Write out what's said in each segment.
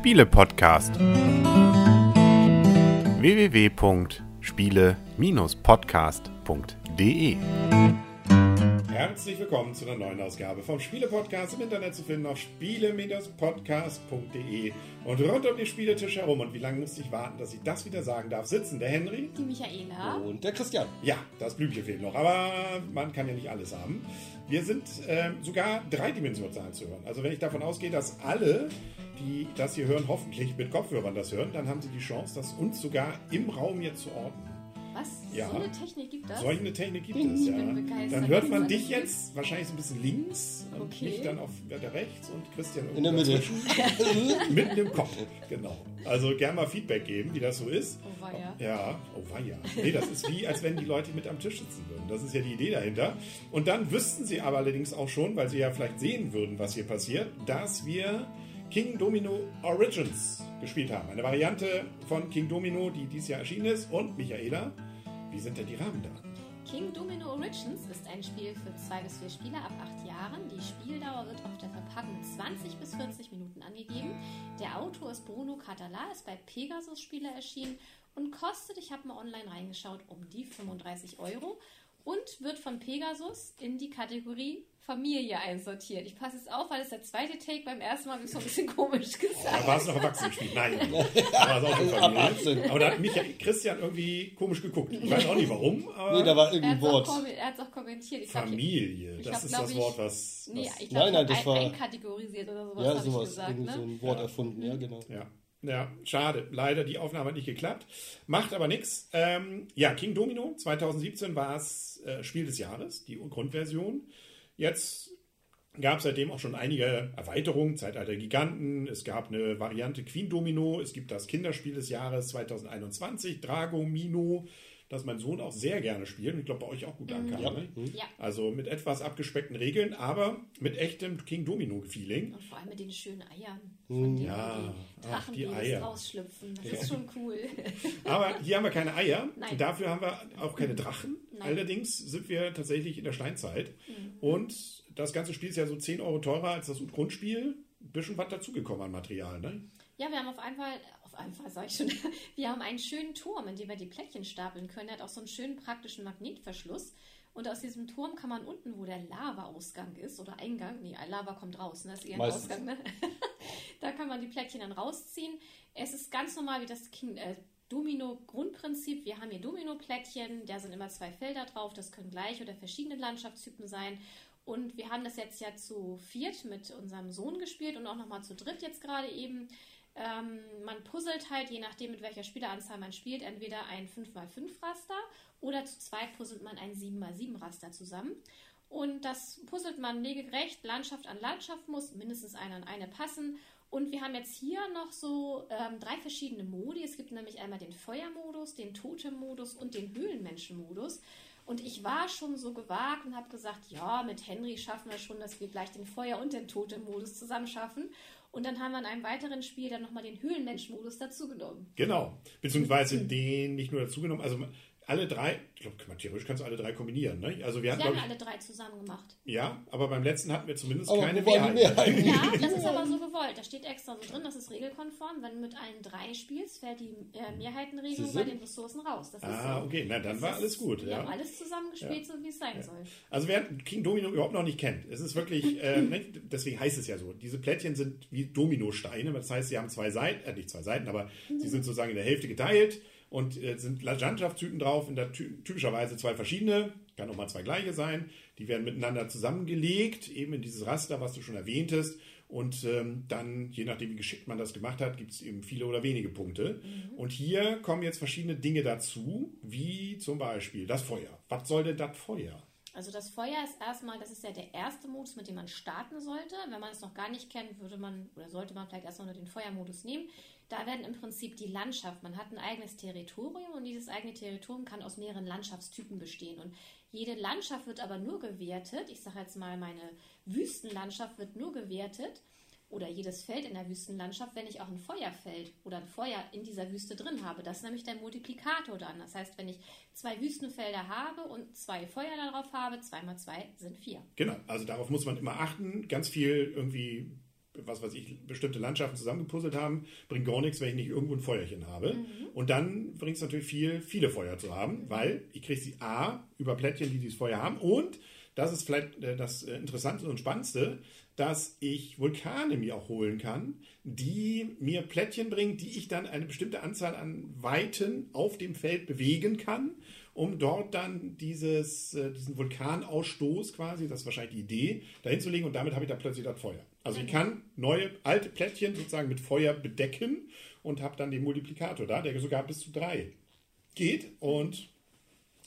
Spiele-Podcast. www.spiele-podcast.de Herzlich willkommen zu einer neuen Ausgabe vom Spiele-Podcast im Internet zu finden auf spiele-podcast.de und rund um den Spieletisch herum. Und wie lange musste ich warten, dass ich das wieder sagen darf? Sitzen der Henry Die Michaela. Und der Christian. Ja, das Blümchen fehlt noch, aber man kann ja nicht alles haben. Wir sind ähm, sogar dreidimensional zu hören. Also wenn ich davon ausgehe, dass alle, die das hier hören, hoffentlich mit Kopfhörern das hören, dann haben sie die Chance, das uns sogar im Raum jetzt zu orten. Was? Ja. So eine Technik gibt das? Solche Technik gibt es, ja. Dann hört man dich jetzt wahrscheinlich so ein bisschen links und Okay. mich dann auf weiter rechts und Christian In der Mitte. Mitten im Kopf, genau. Also gerne mal Feedback geben, wie das so ist. Oh weia. Ja, oh weia. Nee, das ist wie, als wenn die Leute mit am Tisch sitzen würden. Das ist ja die Idee dahinter. Und dann wüssten sie aber allerdings auch schon, weil sie ja vielleicht sehen würden, was hier passiert, dass wir King Domino Origins gespielt haben. Eine Variante von King Domino, die dieses Jahr erschienen ist. Und Michaela, wie sind denn die Rahmendaten? King Domino Origins ist ein Spiel für zwei bis vier Spieler ab acht Jahren. Die Spieldauer wird auf der Verpackung mit 20 bis 40 Minuten angegeben. Der Autor ist Bruno Catala, ist bei Pegasus Spieler erschienen und kostet, ich habe mal online reingeschaut, um die 35 Euro und wird von Pegasus in die Kategorie Familie einsortiert. Ich passe jetzt auf, weil das ist der zweite Take. Beim ersten Mal ich so ein bisschen komisch Da gesagt. war es noch Erwachsenenspiel. Nein. Da war es auch schon Familie. 18. Aber da hat mich Christian irgendwie komisch geguckt. Ich weiß auch nicht warum, aber Nee, da war Er irgendein hat es auch, Wort. er hat's auch kommentiert. Ich glaub, Familie. ich Das hab, ist glaub das Wort, was. Nee, was ich glaube, Nein, nein, das ein, war- einkategorisiert oder sowas Ja, habe ich sowas. gesagt. Irgendwie Ne? so ein Wort Ja. erfunden, ja, genau. Ja. Ja, schade. Leider, die Aufnahme hat nicht geklappt. Macht aber nichts. Ähm, ja, King Domino 2017 war es äh, Spiel des Jahres, die Grundversion. Jetzt gab es seitdem auch schon einige Erweiterungen. Zeitalter Giganten, es gab eine Variante Queen Domino, es gibt das Kinderspiel des Jahres 2021, Drago Mino, das mein Sohn auch sehr gerne spielt und ich glaube bei euch auch gut ankam. Ja. Ne? Ja, Also mit etwas abgespeckten Regeln, aber mit echtem King Domino-Feeling. und vor allem mit den schönen Eiern, von denen Ja, die ach, die Eier. rausschlüpfen. Das Ja. ist schon cool. Aber hier haben wir keine Eier. Nein. Dafür haben wir auch keine Drachen. Nein. Allerdings sind wir tatsächlich in der Steinzeit. Mhm. Und das ganze Spiel ist ja so 10 Euro teurer als das Grundspiel. Ein bisschen was dazugekommen an Material, ne? Ja, wir haben auf einen Fall sage ich schon, wir haben einen schönen Turm, in dem wir die Plättchen stapeln können. Der hat auch so einen schönen praktischen Magnetverschluss. Und aus diesem Turm kann man unten, wo der Lava-Ausgang ist, oder Eingang, nee, Lava kommt raus, ne? das ist eher ein Meistens. Ausgang, ne? da kann man die Plättchen dann rausziehen. Es ist ganz normal wie das King, äh, Domino-Grundprinzip. Wir haben hier Domino-Plättchen, da sind immer zwei Felder drauf, das können gleich oder verschiedene Landschaftstypen sein. Und wir haben das jetzt ja zu viert mit unserem Sohn gespielt und auch nochmal zu dritt jetzt gerade eben. Ähm, man puzzelt halt, je nachdem mit welcher Spieleranzahl man spielt, entweder ein 5x5 Raster oder zu zweit puzzelt man ein 7x7 Raster zusammen. Und das puzzelt man regelgerecht, Landschaft an Landschaft muss mindestens eine an eine passen. Und wir haben jetzt hier noch so ähm, drei verschiedene Modi. Es gibt nämlich einmal den Feuermodus, den Totemmodus und den Höhlenmenschenmodus. Und ich war schon so gewagt und habe gesagt, ja, mit Henry schaffen wir schon, dass wir gleich den Feuer- und den Totemmodus zusammen schaffen. Und dann haben wir in einem weiteren Spiel dann nochmal den Höhlenmenschenmodus dazugenommen. Genau. Beziehungsweise den nicht nur dazugenommen. Also alle drei, ich glaube, theoretisch kannst du alle drei kombinieren, ne? Also wir hatten, Wir haben ja ich, alle drei zusammen gemacht. ja, aber beim letzten hatten wir zumindest Aber keine Mehrheit. Mehrheiten? Ja, das ist aber so gewollt. Da steht extra so drin, das ist regelkonform. Wenn du mit allen drei spielst, fällt die äh, Mehrheitenregelung bei den Ressourcen raus. Das ist Ah, so. okay, na dann Das war alles gut. Wir Ja. haben alles zusammengespielt, so wie es sein soll. Also wer King Domino überhaupt noch nicht kennt, es ist wirklich, äh, ne, deswegen heißt es ja so, diese Plättchen sind wie Dominosteine, das heißt, sie haben zwei Seiten, äh, nicht zwei Seiten, aber sie sind sozusagen in der Hälfte geteilt und äh, sind Landschaftstypen drauf, in der ty typischerweise zwei verschiedene, kann auch mal zwei gleiche sein, die werden miteinander zusammengelegt, eben in dieses Raster, was du schon erwähntest und ähm, dann, je nachdem wie geschickt man das gemacht hat, gibt es eben viele oder wenige Punkte. Und hier kommen jetzt verschiedene Dinge dazu, wie zum Beispiel das Feuer. Was soll denn das Feuer? Also das Feuer ist erstmal, das ist ja der erste Modus, mit dem man starten sollte. Wenn man es noch gar nicht kennt, würde man oder sollte man vielleicht erstmal nur den Feuermodus nehmen. Da werden im Prinzip die Landschaft, man hat ein eigenes Territorium und dieses eigene Territorium kann aus mehreren Landschaftstypen bestehen. Und jede Landschaft wird aber nur gewertet, ich sage jetzt mal, meine Wüstenlandschaft wird nur gewertet, oder jedes Feld in der Wüstenlandschaft, wenn ich auch ein Feuerfeld oder ein Feuer in dieser Wüste drin habe. Das ist nämlich der Multiplikator dann. Das heißt, wenn ich zwei Wüstenfelder habe und zwei Feuer darauf habe, zwei mal zwei sind vier. Genau, also darauf muss man immer achten. Ganz viel irgendwie was weiß ich, bestimmte Landschaften zusammengepuzzelt haben, bringt gar nichts, wenn ich nicht irgendwo ein Feuerchen habe. Mhm. Und dann bringt es natürlich viel, viele Feuer zu haben, mhm. weil ich kriege sie A über Plättchen, die dieses Feuer haben und das ist vielleicht äh, das äh, Interessante und Spannendste, dass ich Vulkane mir auch holen kann, die mir Plättchen bringen, die ich dann eine bestimmte Anzahl an Weiten auf dem Feld bewegen kann, um dort dann dieses, äh, diesen Vulkanausstoß quasi, das ist wahrscheinlich die Idee, dahin zu legen und damit habe ich da plötzlich das Feuer. Also ich kann neue alte Plättchen sozusagen mit Feuer bedecken und habe dann den Multiplikator da, der sogar bis zu drei geht. Und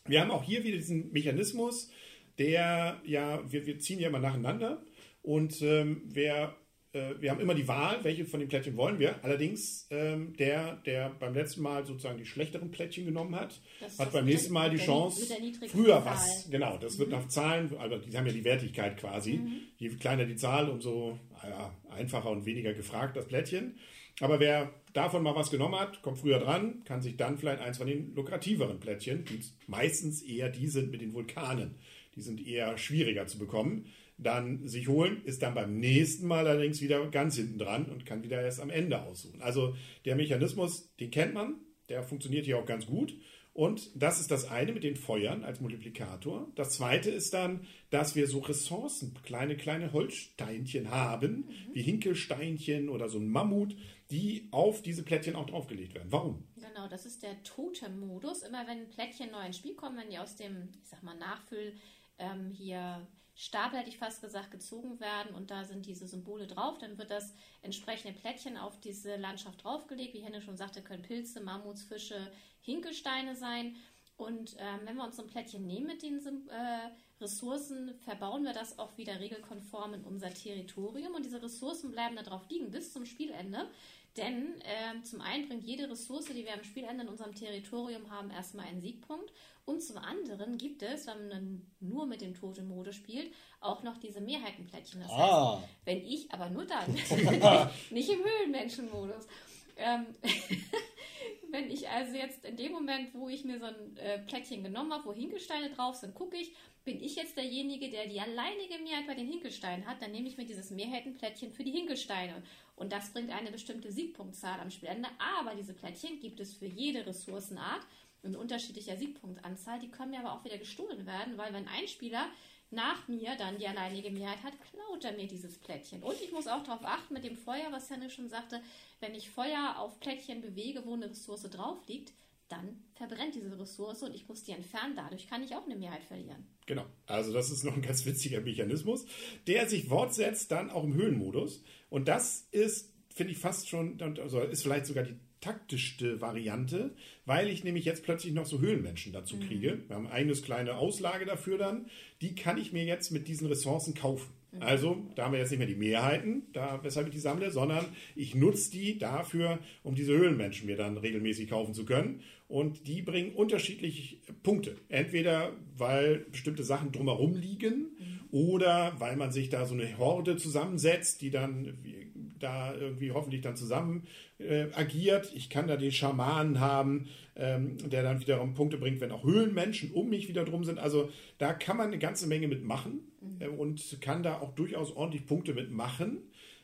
wir haben auch hier wieder diesen Mechanismus, der ja, wir, wir ziehen ja immer nacheinander und ähm, wer, äh, wir haben immer die Wahl, welche von den Plättchen wollen wir. Allerdings ähm, der, der beim letzten Mal sozusagen die schlechteren Plättchen genommen hat, hat beim nächsten Mal die Chance, früher Zahl. was, genau, das mhm. wird nach Zahlen, also die haben ja die Wertigkeit quasi. Mhm. Je kleiner die Zahl, umso ja, einfacher und weniger gefragt das Plättchen. Aber wer davon mal was genommen hat, kommt früher dran, kann sich dann vielleicht eins von den lukrativeren Plättchen, die meistens eher die sind mit den Vulkanen, die sind eher schwieriger zu bekommen, dann sich holen, ist dann beim nächsten Mal allerdings wieder ganz hinten dran und kann wieder erst am Ende aussuchen. Also der Mechanismus, den kennt man, der funktioniert hier auch ganz gut. Und das ist das eine mit den Feuern als Multiplikator. Das zweite ist dann, dass wir so Ressourcen, kleine, kleine Holzsteinchen haben, mhm. wie Hinkelsteinchen oder so ein Mammut, die auf diese Plättchen auch draufgelegt werden. Warum? Genau, das ist der Totem-Modus. Immer wenn Plättchen neu ins Spiel kommen, wenn die aus dem, ich sag mal, Nachfüll ähm, hier Stapel, hätte ich fast gesagt, gezogen werden und da sind diese Symbole drauf, dann wird das entsprechende Plättchen auf diese Landschaft draufgelegt. Wie Henne schon sagte, können Pilze, Mammuts, Fische, Hinkelsteine sein. Und ähm, wenn wir uns so ein Plättchen nehmen mit den äh, Ressourcen, verbauen wir das auch wieder regelkonform in unser Territorium. Und diese Ressourcen bleiben da drauf liegen bis zum Spielende. Denn äh, zum einen bringt jede Ressource, die wir am Spielende in unserem Territorium haben, erstmal einen Siegpunkt. Und zum anderen gibt es, wenn man nur mit dem Totem-Mode spielt, auch noch diese Mehrheitenplättchen. Das ah. heißt, wenn ich, aber nur dann, nicht im Höhlenmenschen-Modus. Ähm, wenn ich also jetzt in dem Moment, wo ich mir so ein äh, Plättchen genommen habe, wo Hinkelsteine drauf sind, gucke ich, bin ich jetzt derjenige, der die alleinige Mehrheit bei den Hinkelsteinen hat, dann nehme ich mir dieses Mehrheitenplättchen für die Hinkelsteine. Und das bringt eine bestimmte Siegpunktzahl am Spielende. Aber diese Plättchen gibt es für jede Ressourcenart in unterschiedlicher Siegpunktanzahl. Die können mir aber auch wieder gestohlen werden, weil wenn ein Spieler nach mir dann die alleinige Mehrheit hat, klaut er mir dieses Plättchen. Und ich muss auch darauf achten mit dem Feuer, was Henne schon sagte, wenn ich Feuer auf Plättchen bewege, wo eine Ressource drauf liegt, dann verbrennt diese Ressource und ich muss die entfernen. Dadurch kann ich auch eine Mehrheit verlieren. Genau. Also das ist noch ein ganz witziger Mechanismus, der sich fortsetzt dann auch im Höhlenmodus. Und das ist, finde ich, fast schon, also ist vielleicht sogar die taktischste Variante, weil ich nämlich jetzt plötzlich noch so Höhlenmenschen dazu mhm. kriege. Wir haben eine eigenes kleine Auslage dafür dann. Die kann ich mir jetzt mit diesen Ressourcen kaufen. Mhm. Also, da haben wir jetzt nicht mehr die Mehrheiten, da, weshalb ich die sammle, sondern ich nutze die dafür, um diese Höhlenmenschen mir dann regelmäßig kaufen zu können. Und die bringen unterschiedliche Punkte. Entweder, weil bestimmte Sachen drumherum liegen mhm. oder weil man sich da so eine Horde zusammensetzt, die dann da irgendwie hoffentlich dann zusammen äh, agiert. Ich kann da den Schamanen haben, ähm, der dann wiederum Punkte bringt, wenn auch Höhlenmenschen um mich wieder drum sind. Also da kann man eine ganze Menge mitmachen mhm. äh, und kann da auch durchaus ordentlich Punkte mitmachen.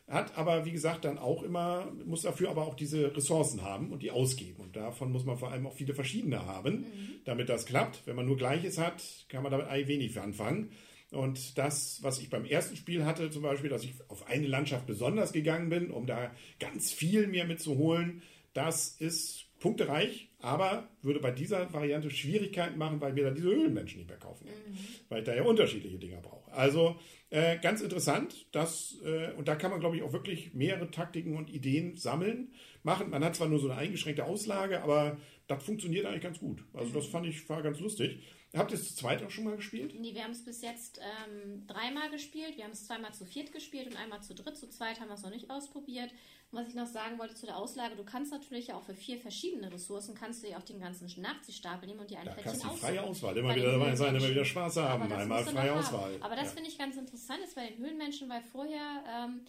Hat aber, wie gesagt, dann auch immer, muss dafür aber auch diese Ressourcen haben und die ausgeben. Und davon muss man vor allem auch viele verschiedene haben, mhm. damit das klappt. Wenn man nur Gleiches hat, kann man damit eigentlich wenig anfangen. Und das, was ich beim ersten Spiel hatte, zum Beispiel, dass ich auf eine Landschaft besonders gegangen bin, um da ganz viel mir mitzuholen, das ist punktereich, aber würde bei dieser Variante Schwierigkeiten machen, weil wir dann diese Höhlenmenschen nicht mehr kaufen, mhm. weil ich da ja unterschiedliche Dinger brauche. Also äh, ganz interessant, das, äh, und da kann man, glaube ich, auch wirklich mehrere Taktiken und Ideen sammeln, machen. Man hat zwar nur so eine eingeschränkte Auslage, aber das funktioniert eigentlich ganz gut. Also das mhm. fand ich war ganz lustig. Habt ihr es zu zweit auch schon mal gespielt? Nee, wir haben es bis jetzt ähm, dreimal gespielt. Wir haben es zweimal zu viert gespielt und einmal zu dritt. Zu zweit haben wir es noch nicht ausprobiert. Und was ich noch sagen wollte zu der Auslage, du kannst natürlich auch für vier verschiedene Ressourcen, kannst du ja auch den ganzen Nachziehstapel nehmen und die ein da Plättchen aussuchen. freie Auswahl. Immer wieder dabei sein, immer wieder Spaß haben. Einmal freie Auswahl. Aber das ja. finde ich ganz interessant, ist bei den Höhlenmenschen, weil vorher... Ähm,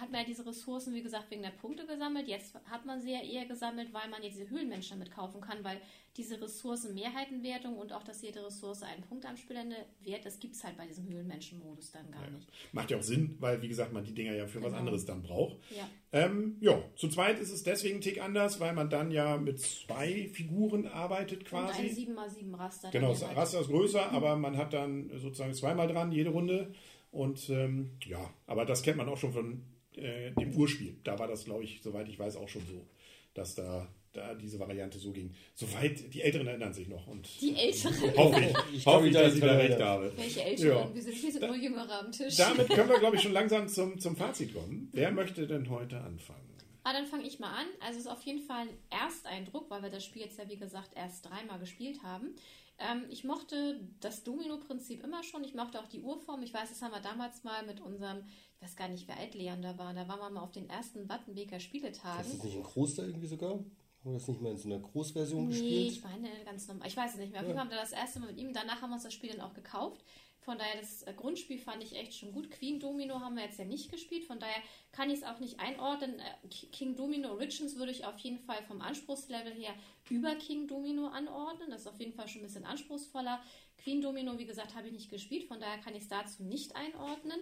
hat man ja diese Ressourcen, wie gesagt, wegen der Punkte gesammelt. Jetzt hat man sie ja eher gesammelt, weil man ja diese Höhlenmenschen damit kaufen kann, weil diese Ressourcenmehrheitenwertung und auch, dass jede Ressource einen Punkt am Spielende wert, das gibt es halt bei diesem Höhlenmenschen-Modus dann gar ja. nicht. Macht ja auch Sinn, weil, wie gesagt, man die Dinger ja für genau. was anderes dann braucht. Ja. Ähm, ja, zu zweit ist es deswegen ein Tick anders, weil man dann ja mit zwei Figuren arbeitet quasi. Und ein 7x7 Raster. Genau, das Raster ist größer, mhm. aber man hat dann sozusagen zweimal dran, jede Runde. Und ähm, ja, aber das kennt man auch schon von äh, dem Urspiel. Da war das, glaube ich, soweit ich weiß, auch schon so, dass da, da diese Variante so ging. Soweit, die Älteren erinnern sich noch. Und, die Älteren? Hoffe ich, ich hoffe ich, dass ich da recht habe. Welche Älteren? Ja. Wir sind, wir sind da, nur Jüngere am Tisch. Damit können wir, glaube ich, schon langsam zum, zum Fazit kommen. Wer möchte denn heute anfangen? Ah, dann fange ich mal an. Also es ist auf jeden Fall ein Ersteindruck, weil wir das Spiel jetzt ja, wie gesagt, erst dreimal gespielt haben. Ähm, ich mochte das Domino-Prinzip immer schon. Ich mochte auch die Urform. Ich weiß, das haben wir damals mal mit unserem, ich weiß gar nicht, wer alt Leon da war. Da waren wir mal auf den ersten Wattenbeker Spieletagen. Ist das nicht in Groß da irgendwie sogar? Haben wir das nicht mal in so einer Großversion nee, gespielt? Nee, ich meine ganz normal. Ich weiß es nicht mehr. Auf jeden Fall haben wir das erste Mal mit ihm. Danach haben wir uns das Spiel dann auch gekauft. Von daher, das äh, Grundspiel fand ich echt schon gut. Queen Domino haben wir jetzt ja nicht gespielt. Von daher kann ich es auch nicht einordnen. Äh, King Domino Origins würde ich auf jeden Fall vom Anspruchslevel her über King Domino anordnen. Das ist auf jeden Fall schon ein bisschen anspruchsvoller. Queen Domino, wie gesagt, habe ich nicht gespielt. Von daher kann ich es dazu nicht einordnen.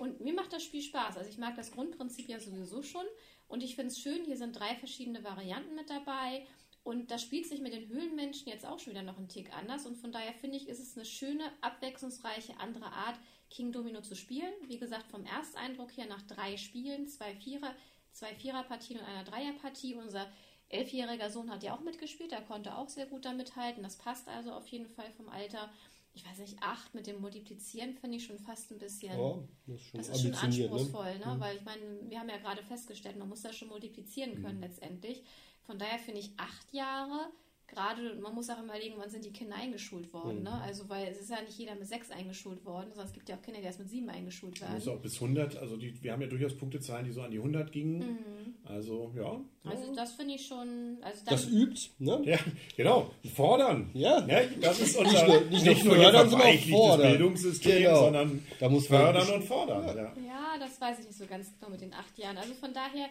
Und mir macht das Spiel Spaß. Also ich mag das Grundprinzip ja sowieso schon. Und ich finde es schön, hier sind drei verschiedene Varianten mit dabei. Und das spielt sich mit den Höhlenmenschen jetzt auch schon wieder noch einen Tick anders. Und von daher finde ich, ist es eine schöne, abwechslungsreiche, andere Art, King Domino zu spielen. Wie gesagt, vom Ersteindruck her nach drei Spielen, zwei Vierer, zwei Viererpartien und einer Dreierpartie. Unser elfjähriger Sohn hat ja auch mitgespielt, der konnte auch sehr gut damit halten. Das passt also auf jeden Fall vom Alter. Ich weiß nicht, acht mit dem Multiplizieren finde ich schon fast ein bisschen. Ja, das ist schon, das ist schon ne? anspruchsvoll, ne? Mhm. weil ich meine, wir haben ja gerade festgestellt, man muss das schon multiplizieren können mhm. letztendlich. Von daher finde ich acht Jahre gerade, man muss auch überlegen, wann sind die Kinder eingeschult worden. Mhm. Ne? Also, weil es ist ja nicht jeder mit sechs eingeschult worden, sondern es gibt ja auch Kinder, die erst mit sieben eingeschult werden. Auch bis 100, also die, wir haben ja durchaus Punktezahlen, die so an die 100 gingen. Mhm. Also, ja. Also, das finde ich schon. Also das übt, ne? Ja, genau. Fordern. Ja. ja das ist unser, nicht nur, nicht nicht nur fördern, sondern fordern. Bildungssystem, genau. sondern da muss fördern und fordern. Ja. Ja. ja, das weiß ich nicht so ganz genau mit den acht Jahren. Also, von daher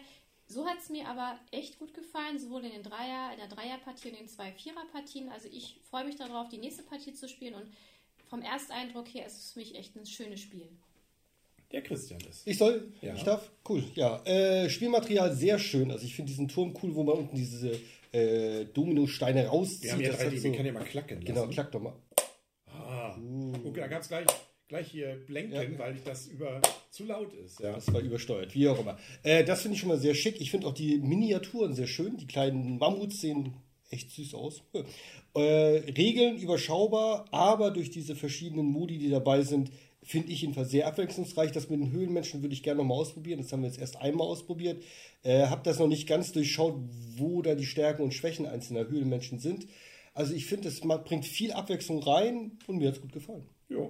so hat es mir aber echt gut gefallen, sowohl in den Dreier, in der Dreierpartie und in den zwei Viererpartien. Also ich freue mich darauf, die nächste Partie zu spielen und vom Ersteindruck her ist es für mich echt ein schönes Spiel. Der Christian ist. Ich soll? Ja. Ich darf? Cool. Ja. Äh, Spielmaterial sehr schön. Also ich finde diesen Turm cool, wo man unten diese äh, Dominosteine rauszieht. Wir haben ja drei, die, so, wir können ja mal klacken Genau, klack doch mal. Ah. Uh. Okay, da gab es gleich gleich hier blenken, ja. weil ich das über zu laut ist. Ja. Das war übersteuert, wie auch immer. Äh, das finde ich schon mal sehr schick. Ich finde auch die Miniaturen sehr schön. Die kleinen Mammuts sehen echt süß aus. Äh, Regeln überschaubar, aber durch diese verschiedenen Modi, die dabei sind, finde ich jedenfalls sehr abwechslungsreich. Das mit den Höhlenmenschen würde ich gerne nochmal ausprobieren. Das haben wir jetzt erst einmal ausprobiert. Äh, habe das noch nicht ganz durchschaut, wo da die Stärken und Schwächen einzelner Höhlenmenschen sind. Also ich finde, es bringt viel Abwechslung rein und mir hat es gut gefallen. Ja.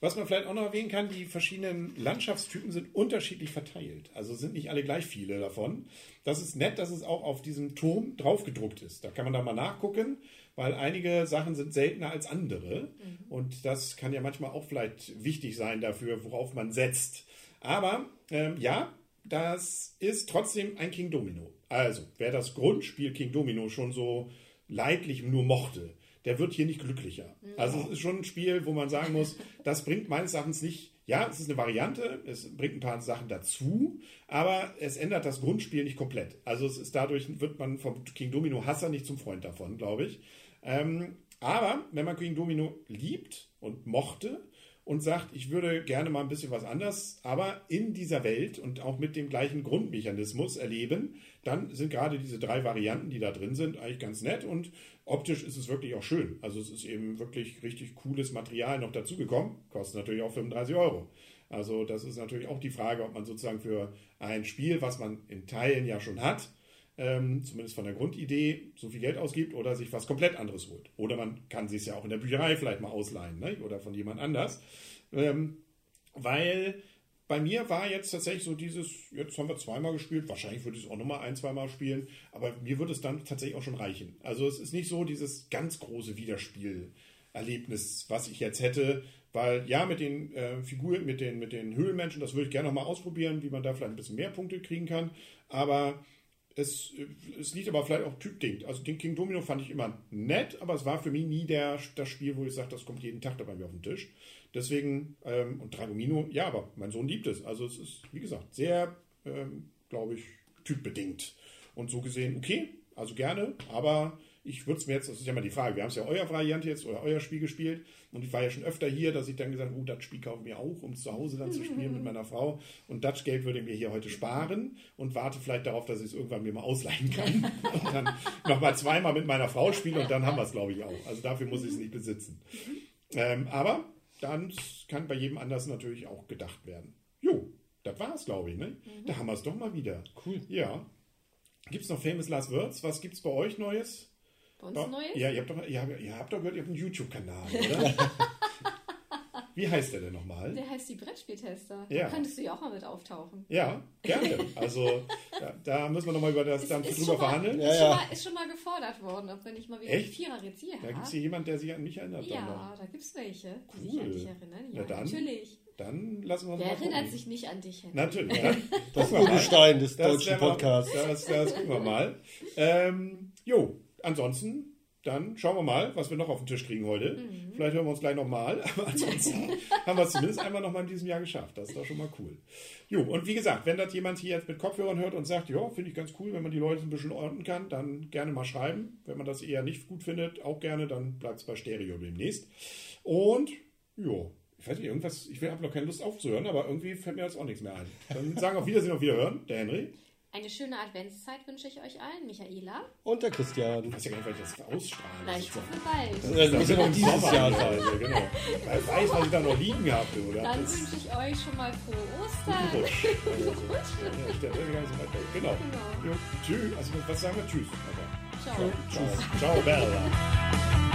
Was man vielleicht auch noch erwähnen kann, die verschiedenen Landschaftstypen sind unterschiedlich verteilt. Also sind nicht alle gleich viele davon. Das ist nett, dass es auch auf diesem Turm draufgedruckt ist. Da kann man da mal nachgucken, weil einige Sachen sind seltener als andere. Mhm. Und das kann ja manchmal auch vielleicht wichtig sein dafür, worauf man setzt. Aber ähm, ja, das ist trotzdem ein King Domino. Also, wer das Grundspiel King Domino schon so leidlich nur mochte, der wird hier nicht glücklicher. Also es ist schon ein Spiel, wo man sagen muss, das bringt meines Erachtens nicht, ja, es ist eine Variante, es bringt ein paar Sachen dazu, aber es ändert das Grundspiel nicht komplett. Also es ist dadurch, wird man vom King Domino Hasser nicht zum Freund davon, glaube ich. Ähm, aber wenn man King Domino liebt und mochte, und sagt, ich würde gerne mal ein bisschen was anders, aber in dieser Welt und auch mit dem gleichen Grundmechanismus erleben, dann sind gerade diese drei Varianten, die da drin sind, eigentlich ganz nett und optisch ist es wirklich auch schön. Also es ist eben wirklich richtig cooles Material noch dazugekommen, kostet natürlich auch 35 Euro. Also das ist natürlich auch die Frage, ob man sozusagen für ein Spiel, was man in Teilen ja schon hat, ähm, zumindest von der Grundidee, so viel Geld ausgibt oder sich was komplett anderes holt. Oder man kann sich es ja auch in der Bücherei vielleicht mal ausleihen ne? oder von jemand anders. Ähm, weil bei mir war jetzt tatsächlich so dieses, jetzt haben wir zweimal gespielt, wahrscheinlich würde ich es auch nochmal ein, zweimal spielen, aber mir würde es dann tatsächlich auch schon reichen. Also es ist nicht so dieses ganz große Wiederspiel Erlebnis, was ich jetzt hätte. Weil ja, mit den äh, Figuren, mit den, mit den Höhlenmenschen, das würde ich gerne noch mal ausprobieren, wie man da vielleicht ein bisschen mehr Punkte kriegen kann. Aber es, es liegt aber vielleicht auch typdingt. Also den King Domino fand ich immer nett, aber es war für mich nie der, das Spiel, wo ich sage, das kommt jeden Tag dabei mir auf den Tisch. Deswegen, ähm, und Dragomino, ja, aber mein Sohn liebt es. Also es ist, wie gesagt, sehr, ähm, glaube ich, typbedingt. Und so gesehen, okay, also gerne, aber ich würde es mir jetzt, das ist ja mal die Frage, wir haben es ja euer Variante jetzt oder euer Spiel gespielt und ich war ja schon öfter hier, dass ich dann gesagt habe, oh, das Spiel kaufen wir auch, um zu Hause dann zu spielen mit meiner Frau und Dutch Geld würde ich mir hier heute sparen und warte vielleicht darauf, dass ich es irgendwann mir mal ausleihen kann und dann nochmal zweimal mit meiner Frau spielen und dann haben wir es, glaube ich, auch. Also dafür muss ich es nicht besitzen. Ähm, aber dann kann bei jedem anders natürlich auch gedacht werden. Jo, das war es, glaube ich. Ne? Mhm. Da haben wir es doch mal wieder. Cool. Ja. Gibt es noch Famous Last Words? Was gibt es bei euch Neues? Bei uns Neues? Ja, ihr habt doch, ihr habt, ihr habt doch gehört, ihr habt einen YouTube-Kanal, oder? Wie heißt der denn nochmal? Der heißt die Brettspieltester. Ja. Da könntest du ja auch mal mit auftauchen. Ja, gerne. Also da, da müssen wir nochmal über das dann ist, drüber mal, verhandeln. ist, Ja, schon ja. mal, ist schon mal gefordert worden, ob wir nicht mal wieder Echt? die Vierer jetzt hier Da gibt es hier jemand, der sich an mich erinnert. dann. Ja, da gibt es welche, die Cool. sich an dich erinnern. Ja, Na dann. natürlich. Dann lassen wir uns Wer mal erinnert gucken. sich nicht an dich, Henry? Natürlich. Ja. Das Gucken wir mal. Urgestein des Das deutschen Podcasts. Das, das gucken wir mal. Ähm, jo, ansonsten, dann schauen wir mal, was wir noch auf den Tisch kriegen heute. Mhm. Vielleicht hören wir uns gleich nochmal, aber ansonsten haben wir es zumindest einmal nochmal in diesem Jahr geschafft. Das ist doch schon mal cool. Jo, und wie gesagt, wenn das jemand hier jetzt mit Kopfhörern hört und sagt, ja, finde ich ganz cool, wenn man die Leute ein bisschen ordnen kann, dann gerne mal schreiben. Wenn man das eher nicht gut findet, auch gerne, dann bleibt es bei Stereo demnächst. Und, jo, ich weiß nicht, irgendwas, ich habe noch keine Lust aufzuhören, aber irgendwie fällt mir jetzt auch nichts mehr ein. Dann sagen auf Wiedersehen, auf Wiederhören, der Henry. Eine schöne Adventszeit wünsche ich euch allen. Michaela. Und der Christian. Ich weiß ja gar nicht, weil ich das soll. so viel bald. Das muss ja noch dieses Sommer Jahr sein. Also, genau. Wer weiß, was ich da noch liegen habe, oder? Dann Das- wünsche ich euch schon mal frohe Ostern. Rutsch. Ja. Genau. Genau. Tschüss. Also, was sagen wir? Tschüss. Ciao. Ciao. Ciao, Bella.